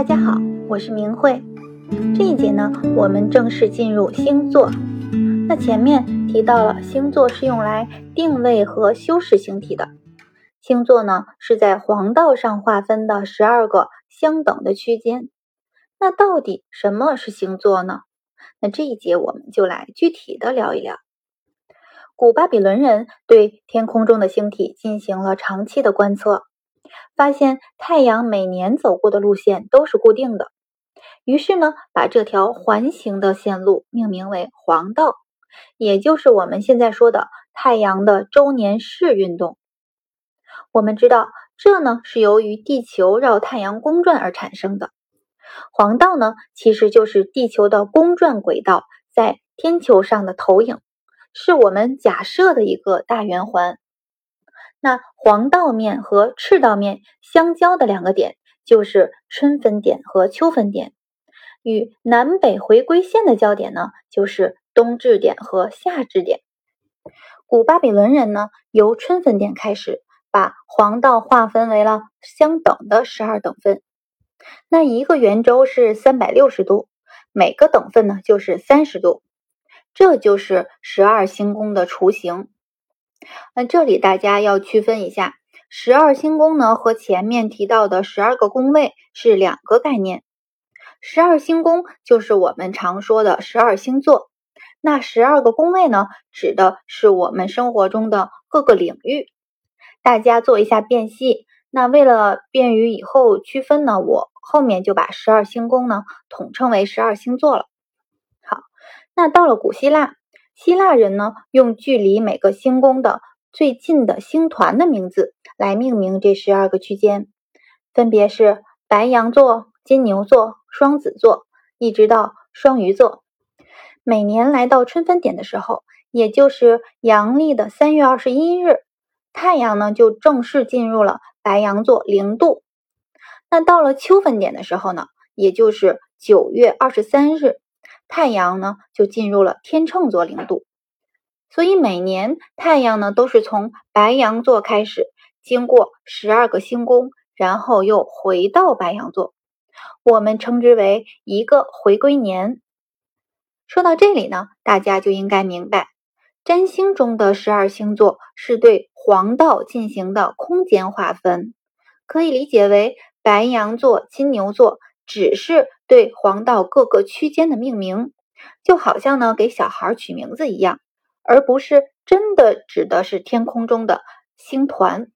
大家好，我是明慧。这一节呢，我们正式进入星座。那前面提到了，星座是用来定位和修饰星体的。星座呢，是在黄道上划分的十二个相等的区间。那到底什么是星座呢？那这一节我们就来具体的聊一聊。古巴比伦人对天空中的星体进行了长期的观测。发现太阳每年走过的路线都是固定的，于是呢，把这条环形的线路命名为黄道，也就是我们现在说的太阳的周年视运动。我们知道，这呢是由于地球绕太阳公转而产生的。黄道呢，其实就是地球的公转轨道在天球上的投影，是我们假设的一个大圆环。那黄道面和赤道面相交的两个点，就是春分点和秋分点；与南北回归线的交点呢，就是冬至点和夏至点。古巴比伦人呢，由春分点开始，把黄道划分为了相等的十二等份。那一个圆周是三百六十度，每个等份呢就是三十度，这就是十二星宫的雏形。那这里大家要区分一下，十二星宫呢和前面提到的十二个宫位是两个概念。十二星宫就是我们常说的十二星座，那十二个宫位呢，指的是我们生活中的各个领域。大家做一下辨析。那为了便于以后区分呢，我后面就把十二星宫呢统称为十二星座了。好，那到了古希腊。希腊人呢，用距离每个星宫的最近的星团的名字来命名这十二个区间，分别是白羊座、金牛座、双子座，一直到双鱼座。每年来到春分点的时候，也就是阳历的三月二十一日，太阳呢就正式进入了白羊座零度。那到了秋分点的时候呢，也就是九月二十三日。太阳呢就进入了天秤座零度，所以每年太阳呢都是从白羊座开始，经过十二个星宫，然后又回到白羊座，我们称之为一个回归年。说到这里呢，大家就应该明白，占星中的十二星座是对黄道进行的空间划分，可以理解为白羊座、金牛座。只是对黄道各个区间的命名，就好像呢给小孩取名字一样，而不是真的指的是天空中的星团。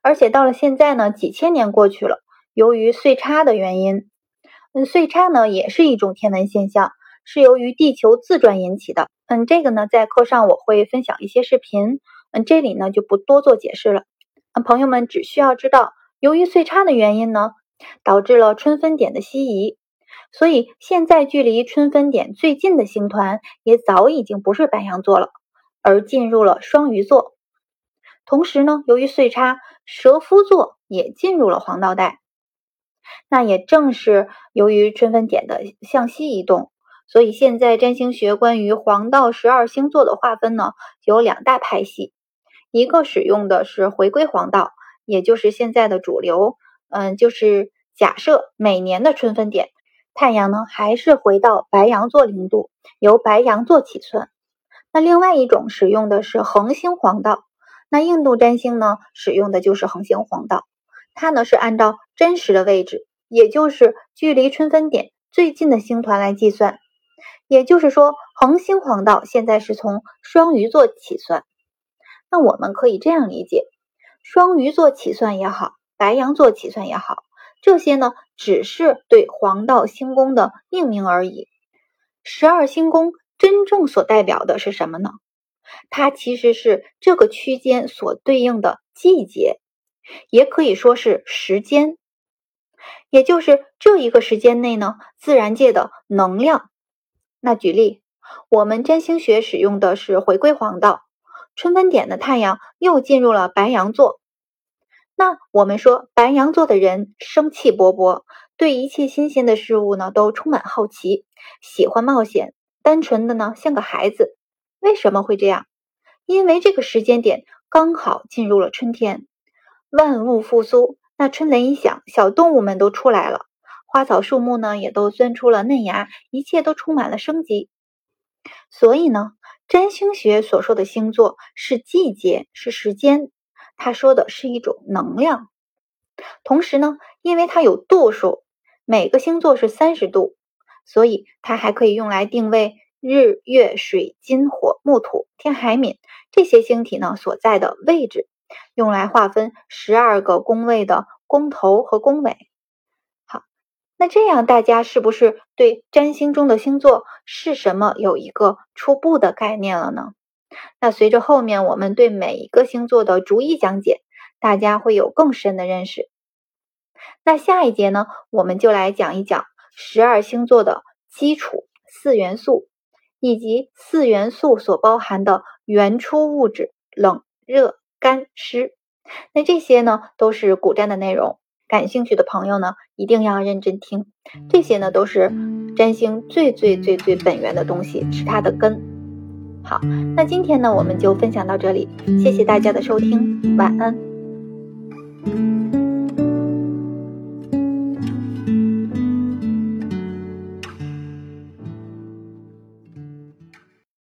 而且到了现在呢，几千年过去了，由于岁差的原因，嗯，岁差呢也是一种天文现象，是由于地球自转引起的。嗯，这个呢在课上我会分享一些视频，嗯，这里呢就不多做解释了。嗯，朋友们只需要知道，由于岁差的原因呢。导致了春分点的西移，所以现在距离春分点最近的星团也早已经不是白羊座了，而进入了双鱼座。同时呢，由于岁差，蛇夫座也进入了黄道带。那也正是由于春分点的向西移动，所以现在占星学关于黄道十二星座的划分呢，有两大派系，一个使用的是回归黄道，也就是现在的主流。嗯，就是假设每年的春分点，太阳呢还是回到白羊座零度，由白羊座起算。那另外一种使用的是恒星黄道，那印度占星呢使用的就是恒星黄道，它呢是按照真实的位置，也就是距离春分点最近的星团来计算。也就是说，恒星黄道现在是从双鱼座起算。那我们可以这样理解，双鱼座起算也好。白羊座起算也好，这些呢只是对黄道星宫的命名而已。十二星宫真正所代表的是什么呢？它其实是这个区间所对应的季节，也可以说是时间，也就是这一个时间内呢自然界的能量。那举例，我们占星学使用的是回归黄道，春分点的太阳又进入了白羊座。那我们说，白羊座的人生气勃勃，对一切新鲜的事物呢都充满好奇，喜欢冒险，单纯的呢像个孩子。为什么会这样？因为这个时间点刚好进入了春天，万物复苏。那春雷一响，小动物们都出来了，花草树木呢也都钻出了嫩芽，一切都充满了生机。所以呢，占星学所说的星座是季节，是时间，它说的是一种能量。同时呢，因为它有度数，每个星座是三十度，所以它还可以用来定位日月水金火木土天海冥这些星体呢所在的位置，用来划分十二个宫位的宫头和宫尾。好，那这样大家是不是对占星中的星座是什么有一个初步的概念了呢？那随着后面我们对每一个星座的逐一讲解。大家会有更深的认识。那下一节呢，我们就来讲一讲十二星座的基础四元素，以及四元素所包含的原初物质冷、热、干、湿。那这些呢，都是古占的内容。感兴趣的朋友呢，一定要认真听。这些呢，都是占星最最最最本源的东西，是它的根。好，那今天呢，我们就分享到这里，谢谢大家的收听，晚安。